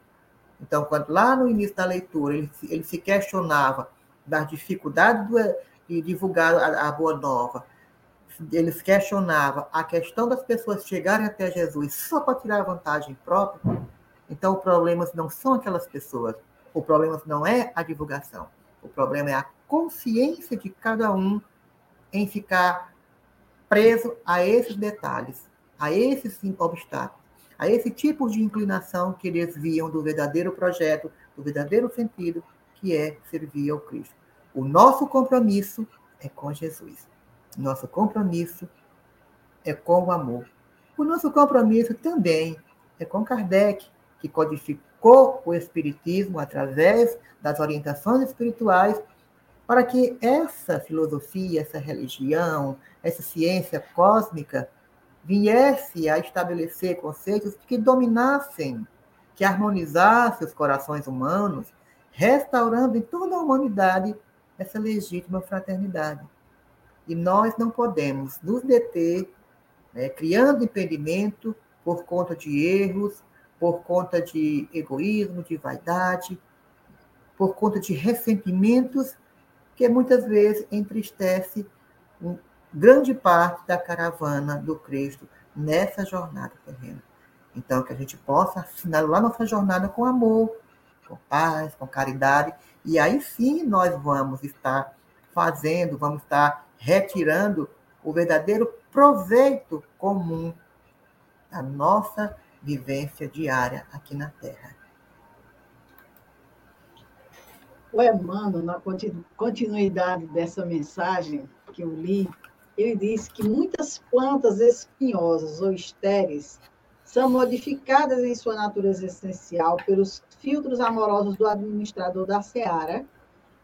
S1: Então, quando lá no início da leitura ele, ele se questionava das dificuldades do, de divulgar a, a boa nova, eles questionavam a questão das pessoas chegarem até Jesus só para tirar vantagem própria, então o problema não são aquelas pessoas, o problema não é a divulgação, o problema é a consciência de cada um em ficar preso a esses detalhes, a esses obstáculos, a esse tipo de inclinação que desviam do verdadeiro projeto, do verdadeiro sentido, que é servir ao Cristo. O nosso compromisso é com Jesus. Nosso compromisso é com o amor. O nosso compromisso também é com Kardec, que codificou o Espiritismo através das orientações espirituais para que essa filosofia, essa religião, essa ciência cósmica viesse a estabelecer conceitos que dominassem, que harmonizassem os corações humanos, restaurando em toda a humanidade essa legítima fraternidade. E nós não podemos nos deter, né, criando impedimento por conta de erros, por conta de egoísmo, de vaidade, por conta de ressentimentos que muitas vezes entristece grande parte da caravana do Cristo nessa jornada terrena. Então, que a gente possa assinalar nossa jornada com amor, com paz, com caridade, e aí sim nós vamos estar fazendo, vamos estar retirando o verdadeiro proveito comum da nossa vivência diária aqui na Terra.
S2: O Emmanuel, na continuidade dessa mensagem que eu li, ele disse que muitas plantas espinhosas ou estéreis são modificadas em sua natureza essencial pelos filtros amorosos do administrador da seara,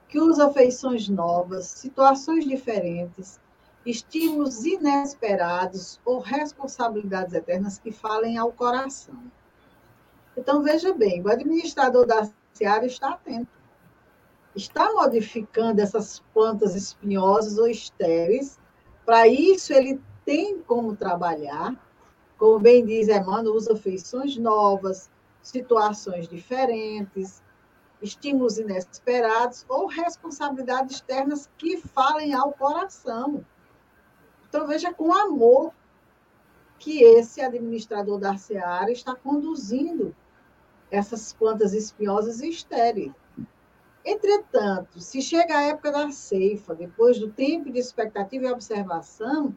S2: que usa feições novas, situações diferentes, estímulos inesperados ou responsabilidades eternas que falem ao coração. Então, veja bem, o administrador da seara está atento. Está modificando essas plantas espinhosas ou estéreis para isso, ele tem como trabalhar, como bem diz Emmanuel, usa feições novas, situações diferentes, estímulos inesperados ou responsabilidades externas que falem ao coração. Então, veja com amor que esse administrador da seara está conduzindo essas plantas espinhosas e estéreis. Entretanto, se chega a época da ceifa, depois do tempo de expectativa e observação,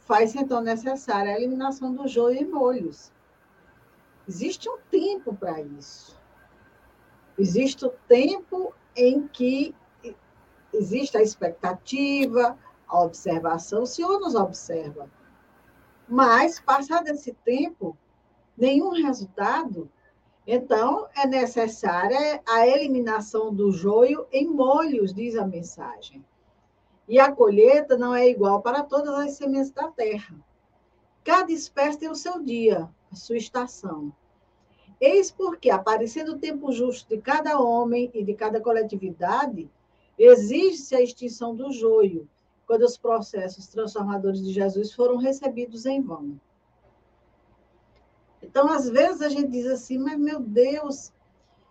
S2: faz então necessária a eliminação do joio e molhos. Existe um tempo para isso. Existe o tempo em que existe a expectativa, a observação, o Senhor nos observa. Mas, passado esse tempo, nenhum resultado, então, é necessária a eliminação do joio em molhos, diz a mensagem. E a colheita não é igual para todas as sementes da terra. Cada espécie tem o seu dia, a sua estação. Eis porque, aparecendo o tempo justo de cada homem e de cada coletividade, exige-se a extinção do joio, quando os processos transformadores de Jesus foram recebidos em vão. Então, às vezes, a gente diz assim, mas meu Deus,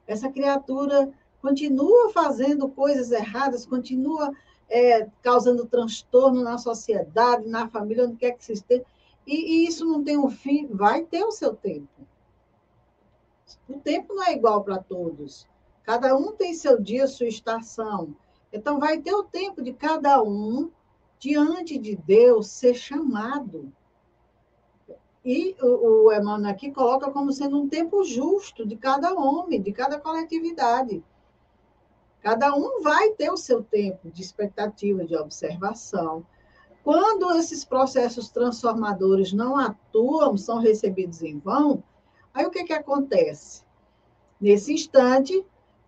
S2: essa criatura continua fazendo coisas erradas, continua é, causando transtorno na sociedade, na família, onde quer que se esteja, e, e isso não tem um fim, vai ter o seu tempo. O tempo não é igual para todos. Cada um tem seu dia, sua estação. Então, vai ter o tempo de cada um, diante de Deus, ser chamado. E o, o Emmanuel aqui coloca como sendo um tempo justo de cada homem, de cada coletividade. Cada um vai ter o seu tempo de expectativa, de observação. Quando esses processos transformadores não atuam, são recebidos em vão, aí o que, que acontece? Nesse instante,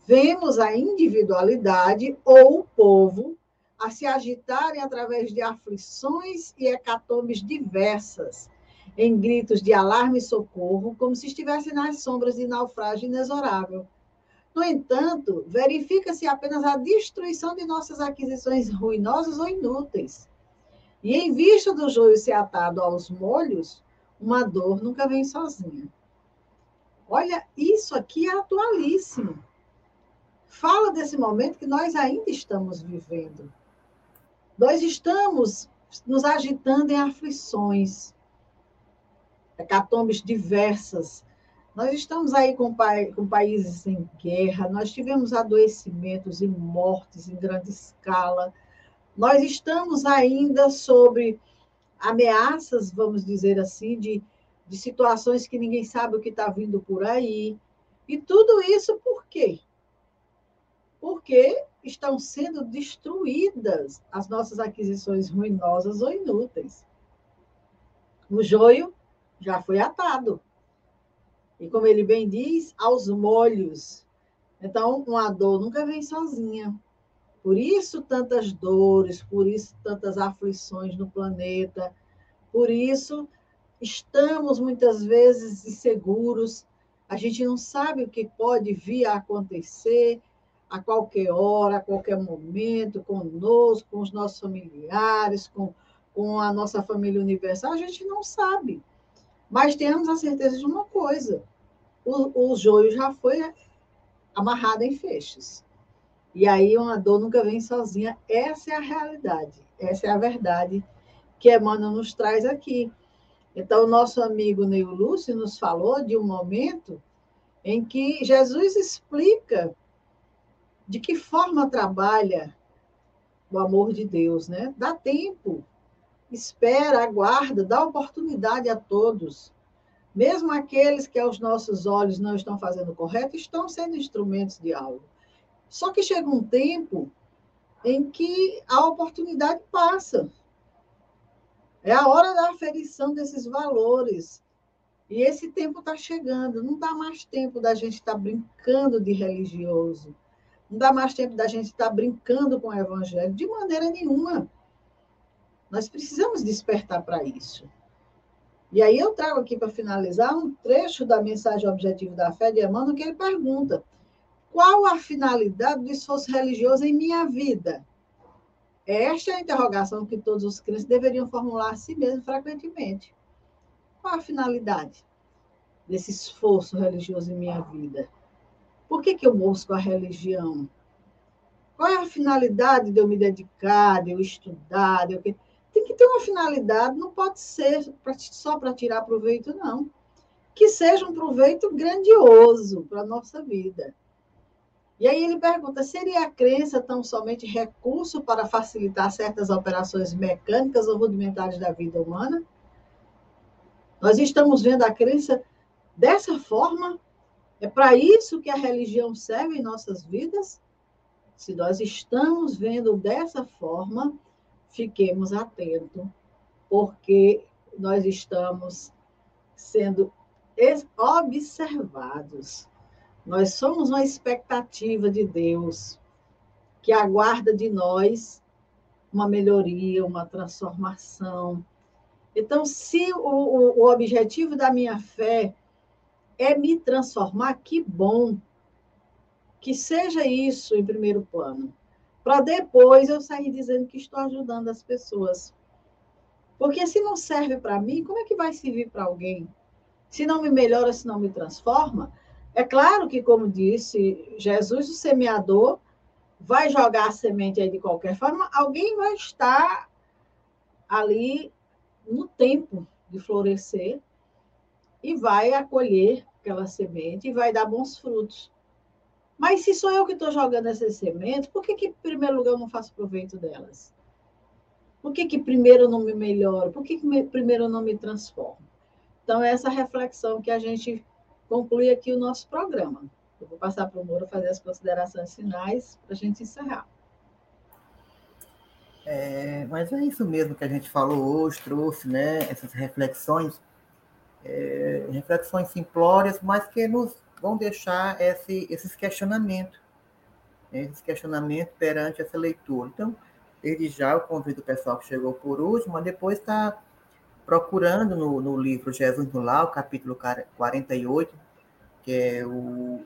S2: vemos a individualidade ou o povo a se agitarem através de aflições e hecatombes diversas, em gritos de alarme e socorro, como se estivesse nas sombras de naufrágio inexorável. No entanto, verifica-se apenas a destruição de nossas aquisições ruinosas ou inúteis. E em vista do joio ser atado aos molhos, uma dor nunca vem sozinha. Olha, isso aqui é atualíssimo. Fala desse momento que nós ainda estamos vivendo. Nós estamos nos agitando em aflições, hecatombes diversas, Nós estamos aí com, com países em guerra, nós tivemos adoecimentos e mortes em grande escala, nós estamos ainda sobre ameaças, vamos dizer assim, de, de situações que ninguém sabe o que está vindo por aí. E tudo isso por quê? Porque estão sendo destruídas as nossas aquisições ruinosas ou inúteis. O joio já foi atado. E como ele bem diz, aos molhos. Então, uma dor nunca vem sozinha. Por isso, tantas dores, por isso, tantas aflições no planeta. Por isso, estamos muitas vezes inseguros. A gente não sabe o que pode vir a acontecer a qualquer hora, a qualquer momento, conosco, com os nossos familiares, com, com a nossa família universal. A gente não sabe. Mas temos a certeza de uma coisa: o, o joio já foi amarrado em feixes. E aí uma dor nunca vem sozinha. Essa é a realidade, essa é a verdade que Emmanuel nos traz aqui. Então, o nosso amigo Neil Lúcio nos falou de um momento em que Jesus explica de que forma trabalha o amor de Deus, né? Dá tempo espera, aguarda, dá oportunidade a todos. Mesmo aqueles que aos nossos olhos não estão fazendo correto, estão sendo instrumentos de algo. Só que chega um tempo em que a oportunidade passa. É a hora da aferição desses valores. E esse tempo está chegando. Não dá mais tempo da gente estar tá brincando de religioso. Não dá mais tempo da gente estar tá brincando com o evangelho, de maneira nenhuma. Nós precisamos despertar para isso. E aí eu trago aqui para finalizar um trecho da mensagem Objetivo da Fé de Emmanuel que ele pergunta: qual a finalidade do esforço religioso em minha vida? Esta é a interrogação que todos os crentes deveriam formular a si mesmos frequentemente. Qual a finalidade desse esforço religioso em minha vida? Por que, que eu busco a religião? Qual é a finalidade de eu me dedicar, de eu estudar, de eu que ter uma finalidade, não pode ser só para tirar proveito, não. Que seja um proveito grandioso para a nossa vida. E aí ele pergunta: seria a crença tão somente recurso para facilitar certas operações mecânicas ou rudimentares da vida humana? Nós estamos vendo a crença dessa forma? É para isso que a religião serve em nossas vidas? Se nós estamos vendo dessa forma, fiquemos atentos, porque nós estamos sendo observados. Nós somos uma expectativa de Deus que aguarda de nós uma melhoria, uma transformação. Então, se o, o objetivo da minha fé é me transformar, que bom. Que seja isso em primeiro plano para depois eu sair dizendo que estou ajudando as pessoas. Porque se não serve para mim, como é que vai servir para alguém? Se não me melhora, se não me transforma? É claro que, como disse Jesus, o semeador vai jogar a semente aí de qualquer forma, alguém vai estar ali no tempo de florescer e vai acolher aquela semente e vai dar bons frutos. Mas se sou eu que estou jogando essas sementes, por que, que, em primeiro lugar, eu não faço proveito delas? Por que, que primeiro eu não me melhoro? Por que, que me, primeiro eu não me transformo? Então, é essa reflexão que a gente conclui aqui o nosso programa. Eu vou passar para o Moura fazer as considerações finais para a gente encerrar.
S1: É, mas é isso mesmo que a gente falou hoje, trouxe né, essas reflexões, é, reflexões simplórias, mas que nos vão deixar esse, esses questionamentos, né, esses questionamentos perante essa leitura. Então, desde já eu convido o pessoal que chegou por último, mas depois está procurando no, no livro Jesus no o capítulo 48, que é o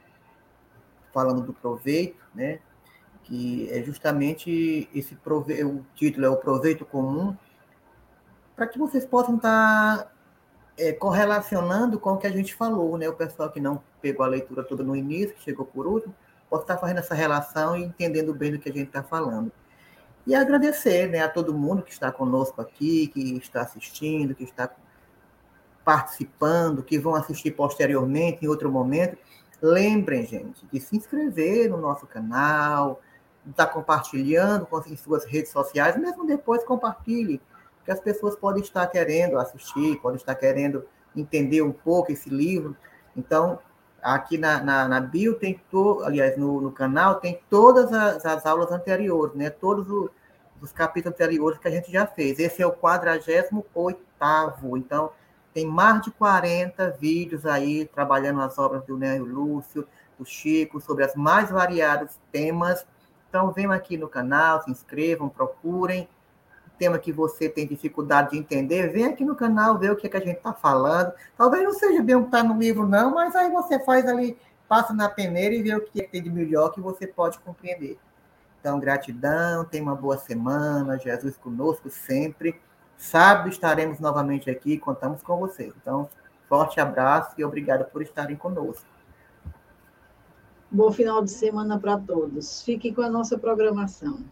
S1: falando do proveito, né? que é justamente esse proveito, o título é o proveito comum, para que vocês possam estar tá é, correlacionando com o que a gente falou, né? O pessoal que não pegou a leitura toda no início, que chegou por último, pode estar fazendo essa relação e entendendo bem do que a gente está falando. E agradecer né, a todo mundo que está conosco aqui, que está assistindo, que está participando, que vão assistir posteriormente, em outro momento, lembrem, gente, de se inscrever no nosso canal, estar tá compartilhando com as suas redes sociais, mesmo depois compartilhe, que as pessoas podem estar querendo assistir, podem estar querendo entender um pouco esse livro. Então, aqui na, na, na bio tem, to, aliás, no, no canal tem todas as, as aulas anteriores, né? Todos os, os capítulos anteriores que a gente já fez. Esse é o 48 então tem mais de 40 vídeos aí trabalhando as obras do Nélio Lúcio, do Chico, sobre as mais variados temas. Então, venham aqui no canal, se inscrevam, procurem. Tema que você tem dificuldade de entender, vem aqui no canal ver o que, é que a gente está falando. Talvez não seja bem o que está no livro, não, mas aí você faz ali, passa na peneira e vê o que, é que tem de melhor que você pode compreender. Então, gratidão, tenha uma boa semana, Jesus conosco sempre. Sábado estaremos novamente aqui, contamos com vocês. Então, forte abraço e obrigado por estarem conosco.
S2: Bom final de semana para todos. Fiquem com a nossa programação.